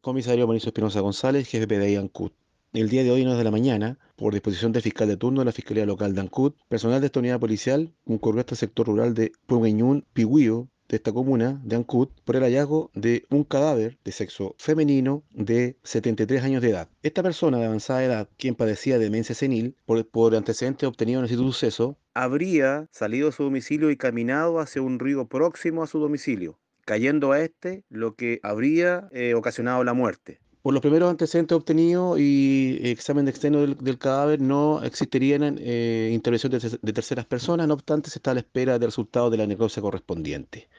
Comisario Mauricio Espinosa González, jefe PDI ANCUT. El día de hoy, 9 de la mañana, por disposición del fiscal de turno de la Fiscalía Local de Ancud, personal de esta unidad policial concurrió hasta el sector rural de Pugueñún, Pigüío, de esta comuna de Ancud por el hallazgo de un cadáver de sexo femenino de 73 años de edad. Esta persona de avanzada edad, quien padecía demencia senil, por, por antecedentes obtenidos en el de suceso, habría salido de su domicilio y caminado hacia un río próximo a su domicilio, cayendo a este, lo que habría eh, ocasionado la muerte. Por los primeros antecedentes obtenidos y examen externo del, del cadáver no existirían eh, intervención de, de terceras personas, no obstante se está a la espera del resultado de la necropsia correspondiente.